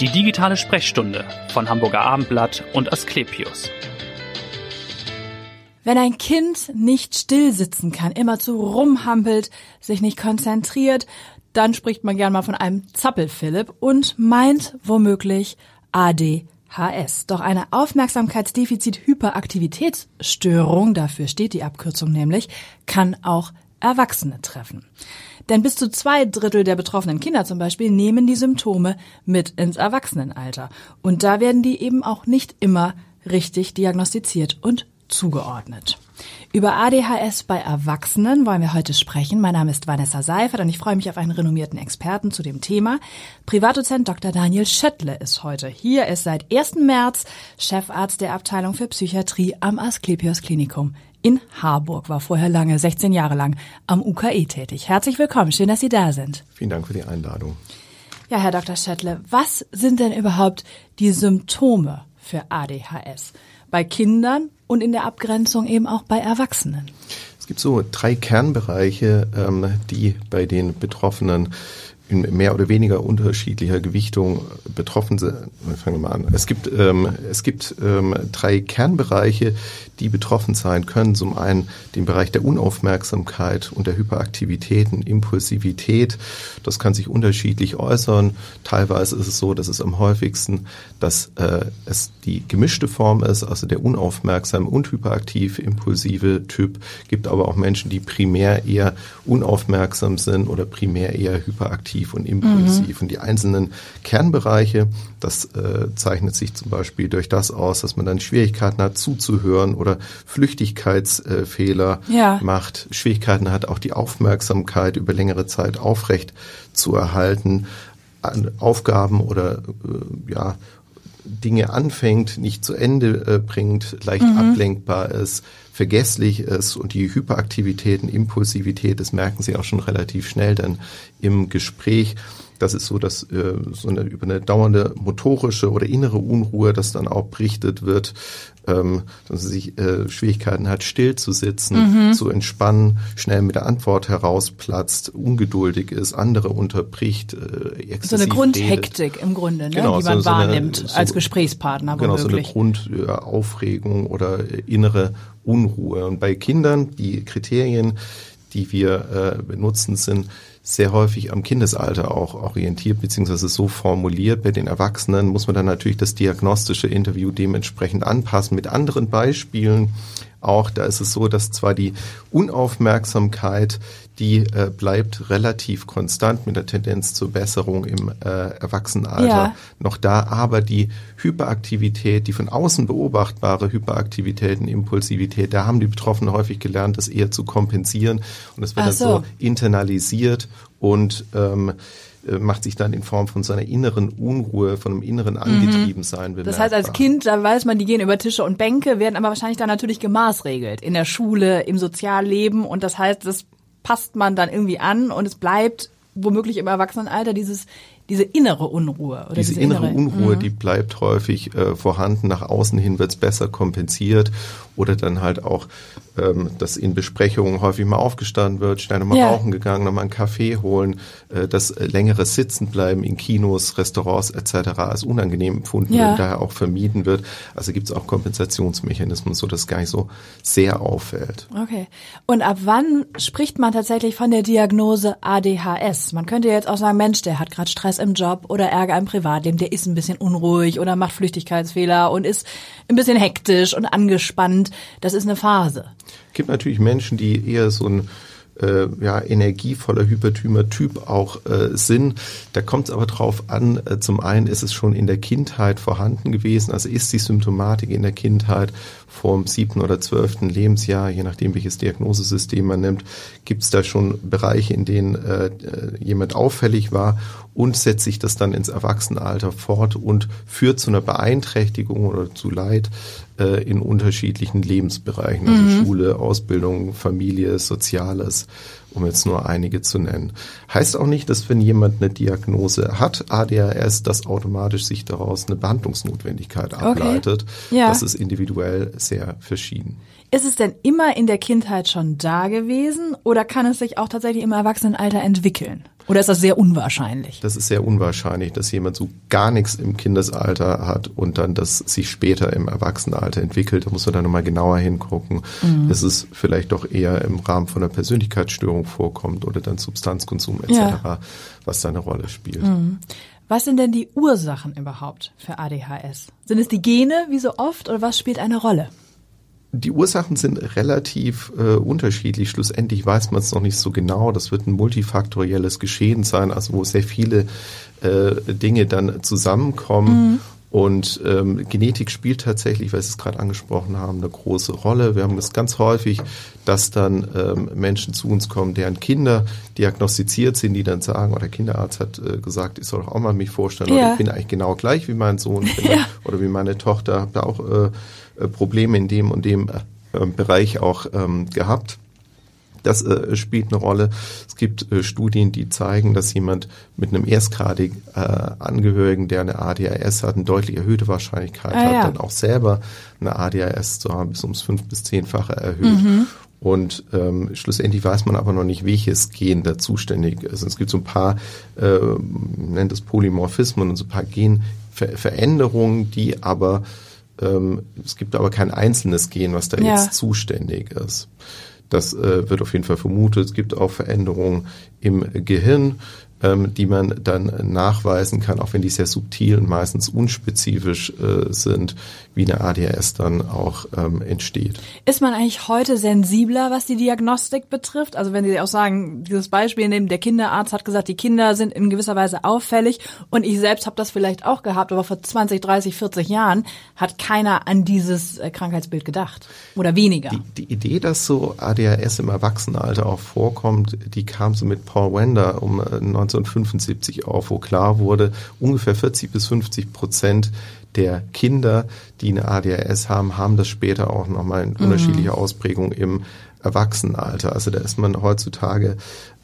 Die digitale Sprechstunde von Hamburger Abendblatt und Asklepios. Wenn ein Kind nicht still sitzen kann, immer zu rumhampelt, sich nicht konzentriert, dann spricht man gern mal von einem Zappelphilipp und meint womöglich ADHS. Doch eine Aufmerksamkeitsdefizit-Hyperaktivitätsstörung, dafür steht die Abkürzung nämlich, kann auch Erwachsene treffen. Denn bis zu zwei Drittel der betroffenen Kinder zum Beispiel nehmen die Symptome mit ins Erwachsenenalter. Und da werden die eben auch nicht immer richtig diagnostiziert und zugeordnet. Über ADHS bei Erwachsenen wollen wir heute sprechen. Mein Name ist Vanessa Seifert und ich freue mich auf einen renommierten Experten zu dem Thema. Privatdozent Dr. Daniel Schöttle ist heute hier. Er ist seit 1. März Chefarzt der Abteilung für Psychiatrie am Asklepios Klinikum in Harburg, war vorher lange, 16 Jahre lang, am UKE tätig. Herzlich willkommen, schön, dass Sie da sind. Vielen Dank für die Einladung. Ja, Herr Dr. Schöttle, was sind denn überhaupt die Symptome für ADHS? Bei Kindern und in der Abgrenzung eben auch bei Erwachsenen? Es gibt so drei Kernbereiche, ähm, die bei den Betroffenen in mehr oder weniger unterschiedlicher Gewichtung betroffen sind. Fangen wir mal an. Es gibt, ähm, es gibt ähm, drei Kernbereiche, die betroffen sein können. Zum einen den Bereich der Unaufmerksamkeit und der Hyperaktivitäten, Impulsivität. Das kann sich unterschiedlich äußern. Teilweise ist es so, dass es am häufigsten, dass äh, es die gemischte Form ist, also der unaufmerksame und hyperaktiv impulsive Typ. Gibt aber auch Menschen, die primär eher unaufmerksam sind oder primär eher hyperaktiv und impulsiv. Mhm. Und die einzelnen Kernbereiche, das äh, zeichnet sich zum Beispiel durch das aus, dass man dann Schwierigkeiten hat zuzuhören oder oder Flüchtigkeitsfehler ja. macht, Schwierigkeiten hat, auch die Aufmerksamkeit über längere Zeit aufrecht zu erhalten, Aufgaben oder äh, ja, Dinge anfängt, nicht zu Ende äh, bringt, leicht mhm. ablenkbar ist, vergesslich ist und die Hyperaktivitäten, Impulsivität, das merken Sie auch schon relativ schnell dann im Gespräch. Das ist so, dass äh, so eine über eine dauernde motorische oder innere Unruhe, das dann auch berichtet wird, ähm, dass sie sich äh, Schwierigkeiten hat, still zu sitzen, mhm. zu entspannen, schnell mit der Antwort herausplatzt, ungeduldig ist, andere unterbricht. Äh, so eine Grundhektik redet. im Grunde, ne? genau, die man so, so wahrnimmt eine, so, als Gesprächspartner. Genau, womöglich. so eine Grundaufregung oder innere Unruhe. Und bei Kindern, die Kriterien, die wir äh, benutzen, sind sehr häufig am Kindesalter auch orientiert beziehungsweise so formuliert. Bei den Erwachsenen muss man dann natürlich das diagnostische Interview dementsprechend anpassen mit anderen Beispielen. Auch da ist es so, dass zwar die Unaufmerksamkeit die äh, bleibt relativ konstant mit der Tendenz zur Besserung im äh, Erwachsenenalter ja. noch da, aber die Hyperaktivität, die von außen beobachtbare Hyperaktivität und Impulsivität, da haben die Betroffenen häufig gelernt, das eher zu kompensieren und es wird Ach dann so. so internalisiert und ähm, äh, macht sich dann in Form von seiner inneren Unruhe, von einem inneren mhm. Angetriebensein bemerkbar. Das heißt, als Kind, da weiß man, die gehen über Tische und Bänke, werden aber wahrscheinlich dann natürlich gemaßregelt in der Schule, im Sozialleben und das heißt, das passt man dann irgendwie an und es bleibt womöglich im Erwachsenenalter dieses diese innere Unruhe. Oder diese, diese innere, innere, Unruhe, mhm. die bleibt häufig äh, vorhanden. Nach außen hin wird es besser kompensiert oder dann halt auch, ähm, dass in Besprechungen häufig mal aufgestanden wird, schnell nochmal ja. rauchen gegangen, nochmal einen Kaffee holen, äh, das längere Sitzenbleiben in Kinos, Restaurants etc. als unangenehm empfunden ja. wird, daher auch vermieden wird. Also gibt es auch Kompensationsmechanismen, so dass es gar nicht so sehr auffällt. Okay. Und ab wann spricht man tatsächlich von der Diagnose ADHS? Man könnte jetzt auch sagen, Mensch, der hat gerade Stress im Job oder Ärger im Privatleben, der ist ein bisschen unruhig oder macht Flüchtigkeitsfehler und ist ein bisschen hektisch und angespannt. Das ist eine Phase. Es gibt natürlich Menschen, die eher so ein äh, ja, energievoller Hyperthymer-Typ auch äh, sind. Da kommt es aber drauf an, äh, zum einen ist es schon in der Kindheit vorhanden gewesen, also ist die Symptomatik in der Kindheit vom siebten oder zwölften Lebensjahr, je nachdem welches Diagnosesystem man nimmt, gibt es da schon Bereiche, in denen äh, jemand auffällig war und setzt sich das dann ins Erwachsenenalter fort und führt zu einer Beeinträchtigung oder zu Leid äh, in unterschiedlichen Lebensbereichen, also mhm. Schule, Ausbildung, Familie, Soziales, um jetzt nur einige zu nennen. Heißt auch nicht, dass wenn jemand eine Diagnose hat, ADHS, dass automatisch sich daraus eine Behandlungsnotwendigkeit ableitet. Okay. Ja. Das ist individuell sehr verschieden. Ist es denn immer in der Kindheit schon da gewesen oder kann es sich auch tatsächlich im Erwachsenenalter entwickeln? Oder ist das sehr unwahrscheinlich? Das ist sehr unwahrscheinlich, dass jemand so gar nichts im Kindesalter hat und dann das sich später im Erwachsenenalter entwickelt. Da muss man dann nochmal genauer hingucken. Mhm. Dass es vielleicht doch eher im Rahmen von einer Persönlichkeitsstörung vorkommt oder dann Substanzkonsum etc., ja. was da eine Rolle spielt. Mhm. Was sind denn die Ursachen überhaupt für ADHS? Sind es die Gene, wie so oft, oder was spielt eine Rolle? Die Ursachen sind relativ äh, unterschiedlich. Schlussendlich weiß man es noch nicht so genau. Das wird ein multifaktorielles Geschehen sein, also wo sehr viele äh, Dinge dann zusammenkommen. Mhm. Und ähm, Genetik spielt tatsächlich, weil Sie es gerade angesprochen haben, eine große Rolle. Wir haben das ganz häufig, dass dann ähm, Menschen zu uns kommen, deren Kinder diagnostiziert sind, die dann sagen, oder der Kinderarzt hat äh, gesagt, ich soll doch auch mal mich vorstellen, ja. oder ich bin eigentlich genau gleich wie mein Sohn ja. oder wie meine Tochter, habe da auch äh, Probleme in dem und dem äh, Bereich auch ähm, gehabt. Das äh, spielt eine Rolle. Es gibt äh, Studien, die zeigen, dass jemand mit einem erstgradig äh, Angehörigen, der eine ADHS hat, eine deutlich erhöhte Wahrscheinlichkeit ah, hat, ja. dann auch selber eine ADHS zu haben, bis ums fünf bis zehnfache erhöht. Mhm. Und ähm, schlussendlich weiß man aber noch nicht, welches Gen da zuständig ist. Es gibt so ein paar, äh, nennt es Polymorphismen und so ein paar Genveränderungen, die aber, ähm, es gibt aber kein einzelnes Gen, was da ja. jetzt zuständig ist. Das äh, wird auf jeden Fall vermutet. Es gibt auch Veränderungen im Gehirn, ähm, die man dann nachweisen kann, auch wenn die sehr subtil und meistens unspezifisch äh, sind, wie eine ADHS dann auch ähm, entsteht. Ist man eigentlich heute sensibler, was die Diagnostik betrifft? Also wenn Sie auch sagen, dieses Beispiel nehmen, der Kinderarzt hat gesagt, die Kinder sind in gewisser Weise auffällig und ich selbst habe das vielleicht auch gehabt, aber vor 20, 30, 40 Jahren hat keiner an dieses äh, Krankheitsbild gedacht oder weniger. Die, die Idee, dass so ADHS im Erwachsenenalter auch vorkommt, die kam so mit Paul Wender um 1975 äh, auf, wo klar wurde, ungefähr 40 bis 50 Prozent der Kinder, die eine ADHS haben, haben das später auch nochmal in unterschiedlicher mhm. Ausprägung im Erwachsenenalter. Also da ist man heutzutage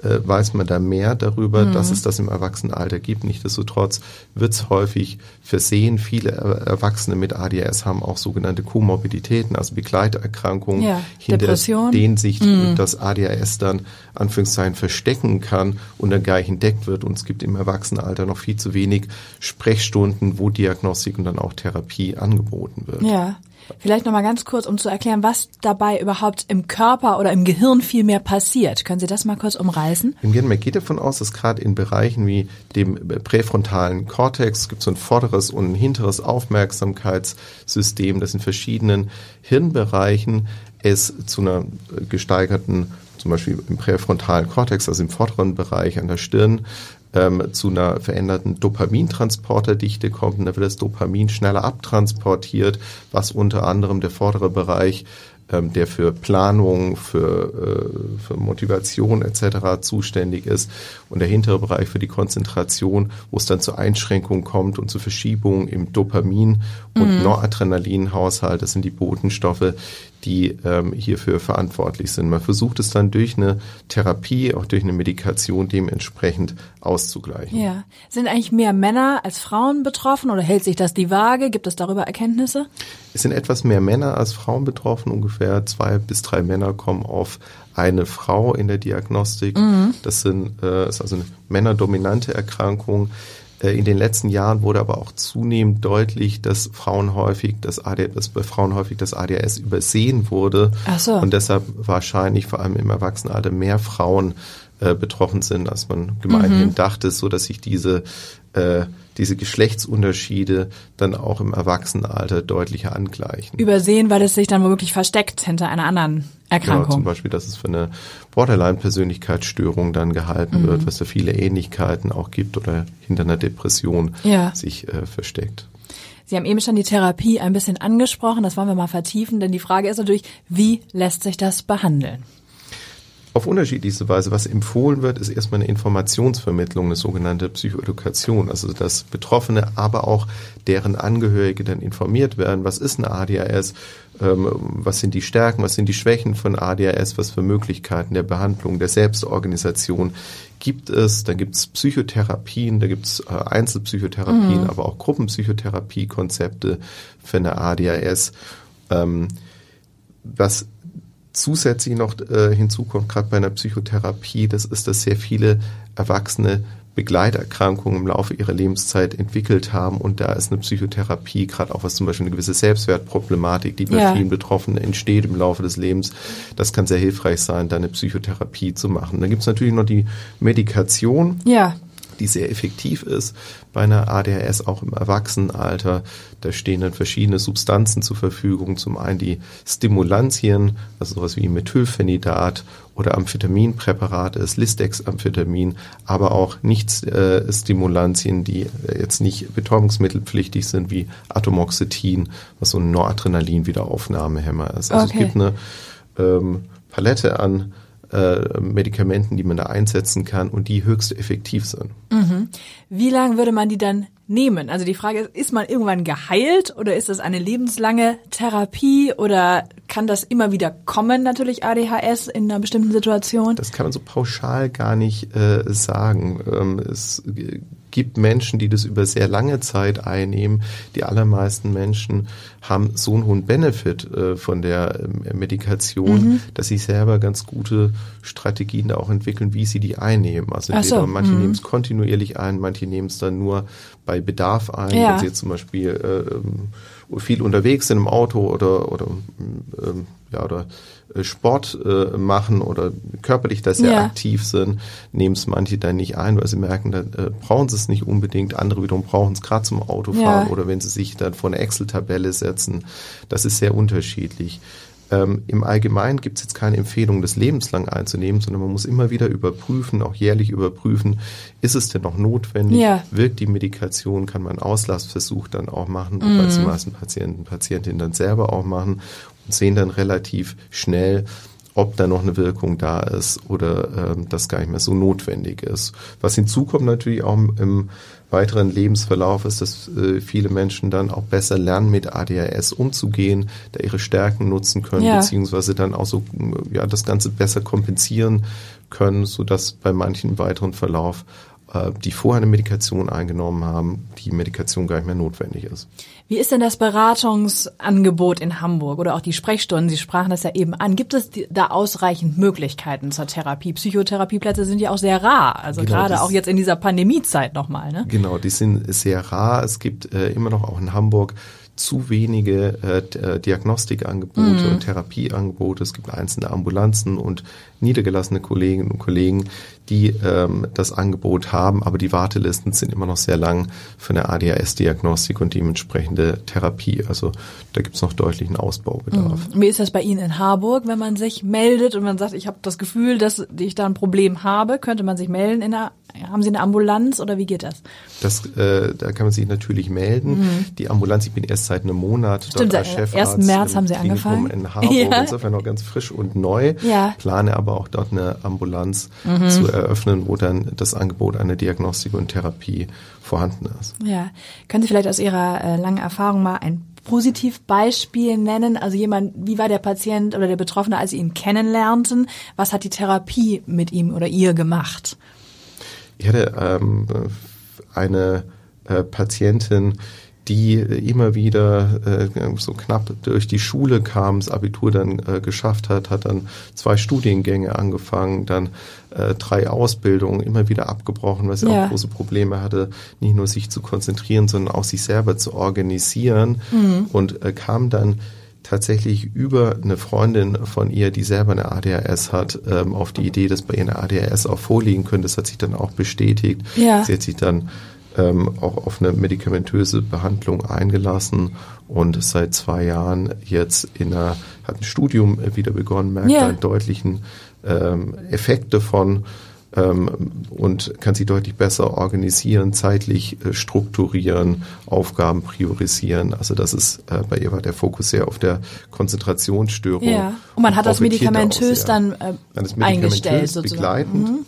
äh, weiß man da mehr darüber, mhm. dass es das im Erwachsenenalter gibt. Nichtsdestotrotz wird es häufig versehen. Viele Erwachsene mit ADHS haben auch sogenannte Komorbiditäten, also Begleiterkrankungen, ja, hinter denen sich mhm. das ADHS dann Anführungszeichen verstecken kann und dann gar nicht entdeckt wird. Und es gibt im Erwachsenenalter noch viel zu wenig Sprechstunden, wo Diagnostik und dann auch Therapie angeboten wird. Ja. Vielleicht noch mal ganz kurz, um zu erklären, was dabei überhaupt im Körper oder im Gehirn viel mehr passiert. Können Sie das mal kurz umreißen? Im Gehirn, man geht davon aus, dass gerade in Bereichen wie dem präfrontalen Kortex gibt es so ein vorderes und ein hinteres Aufmerksamkeitssystem, das in verschiedenen Hirnbereichen es zu einer gesteigerten zum Beispiel im präfrontalen Kortex, also im vorderen Bereich an der Stirn, ähm, zu einer veränderten Dopamintransporterdichte kommt und da wird das Dopamin schneller abtransportiert, was unter anderem der vordere Bereich ähm, der für Planung, für, äh, für Motivation etc. zuständig ist und der hintere Bereich für die Konzentration, wo es dann zu Einschränkungen kommt und zu Verschiebungen im Dopamin- und mhm. Noradrenalinhaushalt. Das sind die Botenstoffe, die ähm, hierfür verantwortlich sind. Man versucht es dann durch eine Therapie, auch durch eine Medikation dementsprechend auszugleichen. Ja. Sind eigentlich mehr Männer als Frauen betroffen oder hält sich das die Waage? Gibt es darüber Erkenntnisse? Es sind etwas mehr Männer als Frauen betroffen. Ungefähr zwei bis drei Männer kommen auf eine Frau in der Diagnostik. Mhm. Das sind, äh, ist also eine männerdominante Erkrankung. Äh, in den letzten Jahren wurde aber auch zunehmend deutlich, dass Frauen häufig das dass bei Frauen häufig das ADHS übersehen wurde Ach so. und deshalb wahrscheinlich vor allem im Erwachsenenalter mehr Frauen äh, betroffen sind, als man gemeinhin mhm. dachte, so dass sich diese äh, diese Geschlechtsunterschiede dann auch im Erwachsenenalter deutlicher angleichen. Übersehen, weil es sich dann womöglich versteckt hinter einer anderen Erkrankung. Genau, zum Beispiel, dass es für eine Borderline-Persönlichkeitsstörung dann gehalten mhm. wird, was da viele Ähnlichkeiten auch gibt oder hinter einer Depression ja. sich äh, versteckt. Sie haben eben schon die Therapie ein bisschen angesprochen, das wollen wir mal vertiefen, denn die Frage ist natürlich, wie lässt sich das behandeln? Auf unterschiedlichste Weise. Was empfohlen wird, ist erstmal eine Informationsvermittlung, eine sogenannte Psychoedukation, also dass Betroffene, aber auch deren Angehörige dann informiert werden, was ist eine ADHS, ähm, was sind die Stärken, was sind die Schwächen von ADHS, was für Möglichkeiten der Behandlung, der Selbstorganisation gibt es. Da gibt es Psychotherapien, da gibt es äh, Einzelpsychotherapien, mhm. aber auch Gruppenpsychotherapiekonzepte für eine ADHS. Ähm, was zusätzlich noch äh, hinzukommt, gerade bei einer Psychotherapie, das ist, dass sehr viele Erwachsene Begleiterkrankungen im Laufe ihrer Lebenszeit entwickelt haben und da ist eine Psychotherapie, gerade auch was zum Beispiel eine gewisse Selbstwertproblematik, die bei ja. vielen Betroffenen entsteht im Laufe des Lebens, das kann sehr hilfreich sein, da eine Psychotherapie zu machen. Dann gibt es natürlich noch die Medikation. Ja die sehr effektiv ist bei einer ADHS auch im Erwachsenenalter. Da stehen dann verschiedene Substanzen zur Verfügung. Zum einen die Stimulantien, also sowas wie Methylphenidat oder Amphetaminpräparate, das Listex-Amphetamin, aber auch Nicht-Stimulantien, äh, die jetzt nicht betäubungsmittelpflichtig sind, wie Atomoxetin, was so ein Noradrenalin-Wiederaufnahmehemmer ist. Also okay. es gibt eine ähm, Palette an äh, Medikamenten, die man da einsetzen kann und die höchst effektiv sind. Mhm. Wie lange würde man die dann nehmen? Also die Frage ist, ist man irgendwann geheilt oder ist das eine lebenslange Therapie oder kann das immer wieder kommen, natürlich ADHS in einer bestimmten Situation? Das kann man so pauschal gar nicht äh, sagen. Ähm, es gibt Menschen, die das über sehr lange Zeit einnehmen. Die allermeisten Menschen haben so einen hohen Benefit äh, von der äh, Medikation, mhm. dass sie selber ganz gute Strategien da auch entwickeln, wie sie die einnehmen. Also entweder so. manche mhm. nehmen es kontinuierlich ein, manche nehmen es dann nur bei Bedarf ein, ja. wenn sie jetzt zum Beispiel äh, ähm, viel unterwegs sind im Auto oder oder ähm, ja oder äh, Sport äh, machen oder körperlich da sehr ja. aktiv sind, nehmen es manche dann nicht ein, weil sie merken, dann äh, brauchen sie es nicht unbedingt. Andere wiederum brauchen es gerade zum Autofahren ja. oder wenn sie sich dann vor eine Excel-Tabelle setzen. Das ist sehr unterschiedlich. Ähm, Im Allgemeinen gibt es jetzt keine Empfehlung, das lebenslang einzunehmen, sondern man muss immer wieder überprüfen, auch jährlich überprüfen, ist es denn noch notwendig? Ja. Wirkt die Medikation? Kann man Auslassversuch dann auch machen, mhm. wobei die meisten Patienten, Patientinnen dann selber auch machen sehen dann relativ schnell, ob da noch eine Wirkung da ist oder ähm, das gar nicht mehr so notwendig ist. Was hinzukommt natürlich auch im weiteren Lebensverlauf ist, dass äh, viele Menschen dann auch besser lernen, mit ADHS umzugehen, da ihre Stärken nutzen können, ja. beziehungsweise dann auch so ja das Ganze besser kompensieren können, so dass bei manchen weiteren Verlauf äh, die vorher eine Medikation eingenommen haben, die Medikation gar nicht mehr notwendig ist. Wie ist denn das Beratungsangebot in Hamburg oder auch die Sprechstunden? Sie sprachen das ja eben an. Gibt es da ausreichend Möglichkeiten zur Therapie? Psychotherapieplätze sind ja auch sehr rar, also genau, gerade auch jetzt in dieser Pandemiezeit nochmal. Ne? Genau, die sind sehr rar. Es gibt äh, immer noch auch in Hamburg zu wenige äh, äh, Diagnostikangebote mhm. und Therapieangebote. Es gibt einzelne Ambulanzen und niedergelassene Kolleginnen und Kollegen, die ähm, das Angebot haben, aber die Wartelisten sind immer noch sehr lang für eine ADHS-Diagnostik und dementsprechende Therapie. Also da gibt es noch deutlichen Ausbaubedarf. Mhm. Wie ist das bei Ihnen in Harburg, wenn man sich meldet und man sagt, ich habe das Gefühl, dass ich da ein Problem habe, könnte man sich melden in der haben Sie eine Ambulanz oder wie geht das? Das, äh, da kann man sich natürlich melden. Mhm. Die Ambulanz, ich bin erst seit einem Monat Stimmt, dort als Chefarzt 1. März haben Sie Klinikum angefangen. in Harburg, ja. insofern noch ganz frisch und neu. Ja. Plane aber auch dort eine Ambulanz mhm. zu eröffnen, wo dann das Angebot einer Diagnostik und Therapie vorhanden ist. Ja, können Sie vielleicht aus Ihrer äh, langen Erfahrung mal ein Positivbeispiel nennen? Also jemand, wie war der Patient oder der Betroffene, als Sie ihn kennenlernten? Was hat die Therapie mit ihm oder ihr gemacht? Ich hatte ähm, eine äh, Patientin, die immer wieder äh, so knapp durch die Schule kam, das Abitur dann äh, geschafft hat, hat dann zwei Studiengänge angefangen, dann äh, drei Ausbildungen immer wieder abgebrochen, weil sie ja. auch große Probleme hatte, nicht nur sich zu konzentrieren, sondern auch sich selber zu organisieren mhm. und äh, kam dann tatsächlich über eine Freundin von ihr, die selber eine ADHS hat, ähm, auf die Idee, dass bei ihr eine ADHS auch vorliegen könnte. Das hat sich dann auch bestätigt. Ja. Sie hat sich dann ähm, auch auf eine medikamentöse Behandlung eingelassen und seit zwei Jahren jetzt in einer, hat ein Studium wieder begonnen, merkt ja. einen deutlichen ähm, Effekt davon ähm, und kann sie deutlich besser organisieren, zeitlich äh, strukturieren, Aufgaben priorisieren. Also das ist äh, bei ihr war der Fokus sehr auf der Konzentrationsstörung. Ja. Und man hat das medikamentös dann, äh, dann das medikamentös eingestellt sozusagen. begleitend. Mhm.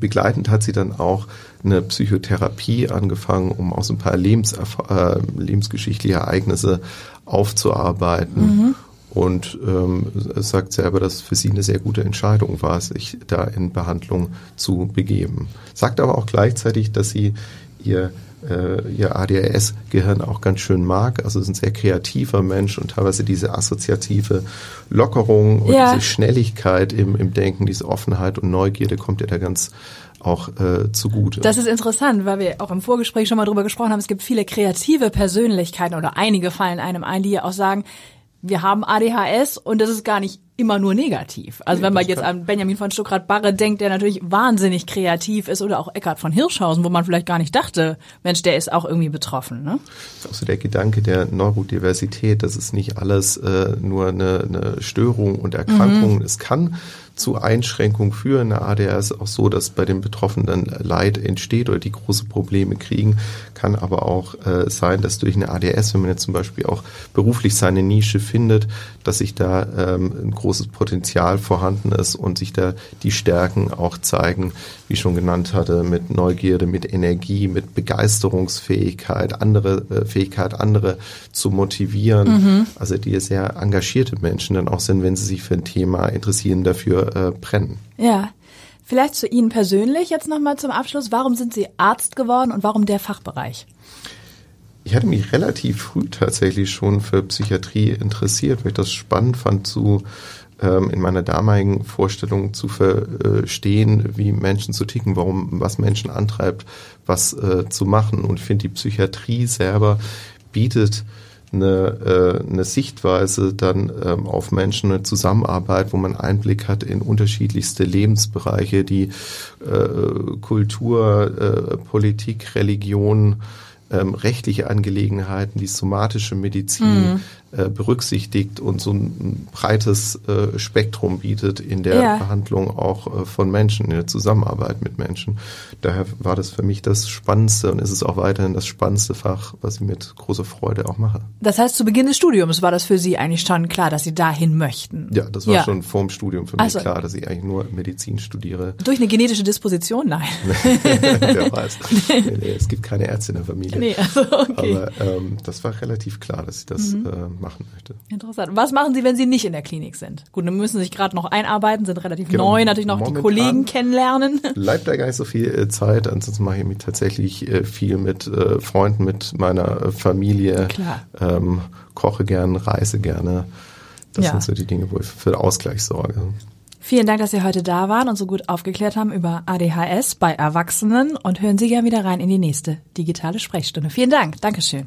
Begleitend hat sie dann auch eine Psychotherapie angefangen, um auch so ein paar Lebens, äh, lebensgeschichtliche Ereignisse aufzuarbeiten. Mhm und ähm, sagt selber, dass es für sie eine sehr gute Entscheidung war, sich da in Behandlung zu begeben. Sagt aber auch gleichzeitig, dass sie ihr äh, ihr ADHS-Gehirn auch ganz schön mag. Also ist ein sehr kreativer Mensch und teilweise diese assoziative Lockerung und ja. diese Schnelligkeit im, im Denken, diese Offenheit und Neugierde kommt ihr da ganz auch äh, zugute. Das ist interessant, weil wir auch im Vorgespräch schon mal drüber gesprochen haben. Es gibt viele kreative Persönlichkeiten oder einige fallen einem ein, die ja auch sagen, wir haben ADHS und das ist gar nicht immer nur negativ. Also Nee, wenn man jetzt an Benjamin von Stuckrad-Barre denkt, der natürlich wahnsinnig kreativ ist, oder auch Eckhard von Hirschhausen, wo man vielleicht gar nicht dachte, Mensch, der ist auch irgendwie betroffen. Ne? Das ist auch so der Gedanke der Neurodiversität, das ist nicht alles äh, nur eine, eine Störung und Erkrankung. Es kann zu Einschränkungen führen. Eine ADHS ist auch so, dass bei den Betroffenen Leid entsteht oder die große Probleme kriegen. Kann aber auch äh, sein, dass durch eine ADHS, wenn man jetzt zum Beispiel auch beruflich seine Nische findet, dass sich da ähm, ein großes Potenzial vorhanden ist und sich da die Stärken auch zeigen, wie ich schon genannt hatte, mit Neugierde, mit Energie, mit Begeisterungsfähigkeit, andere äh, Fähigkeit, andere zu motivieren. Also die sehr engagierte Menschen dann auch sind, wenn sie sich für ein Thema interessieren, dafür äh, brennen. Ja. Vielleicht zu Ihnen persönlich jetzt nochmal zum Abschluss. Warum sind Sie Arzt geworden und warum der Fachbereich? Ich hatte mich relativ früh tatsächlich schon für Psychiatrie interessiert, weil ich das spannend fand, zu ähm, in meiner damaligen Vorstellung zu verstehen, wie Menschen zu ticken, warum was Menschen antreibt, was äh, zu machen. Und ich finde, die Psychiatrie selber bietet eine, äh, eine Sichtweise dann ähm, auf Menschen, eine Zusammenarbeit, wo man Einblick hat in unterschiedlichste Lebensbereiche, die äh, Kultur, äh, Politik, Religion, ähm, rechtliche Angelegenheiten, die somatische Medizin äh, berücksichtigt und so ein breites äh, Spektrum bietet in der Ja. Behandlung auch äh, von Menschen, in der Zusammenarbeit mit Menschen. Daher war das für mich das Spannendste und ist es auch weiterhin das spannendste Fach, was ich mit großer Freude auch mache. Das heißt, zu Beginn des Studiums war das für Sie eigentlich schon klar, dass Sie dahin möchten. Ja, das war Ja. schon vorm Studium für mich Ach so. klar, dass ich eigentlich nur Medizin studiere. Durch eine genetische Disposition? Nein. Wer weiß. Nee, nee, es gibt keine Ärzte in der Familie. Nee, also okay. Aber ähm, das war relativ klar, dass ich das Mhm. äh, machen möchte. Interessant. Was machen Sie, wenn Sie nicht in der Klinik sind? Gut, dann müssen Sie sich gerade noch einarbeiten, sind relativ Genau. neu, natürlich noch die Momentan- Kollegen kennenlernen. Bleibt da gar nicht so viel äh, Zeit, ansonsten mache ich mich tatsächlich äh, viel mit äh, Freunden, mit meiner Familie, Klar. Ähm, koche gern, reise gerne. Das Ja. sind so die Dinge, wo ich für Ausgleich sorge. Vielen Dank, dass Sie heute da waren und so gut aufgeklärt haben über ADHS bei Erwachsenen und hören Sie gerne wieder rein in die nächste digitale Sprechstunde. Vielen Dank. Dankeschön.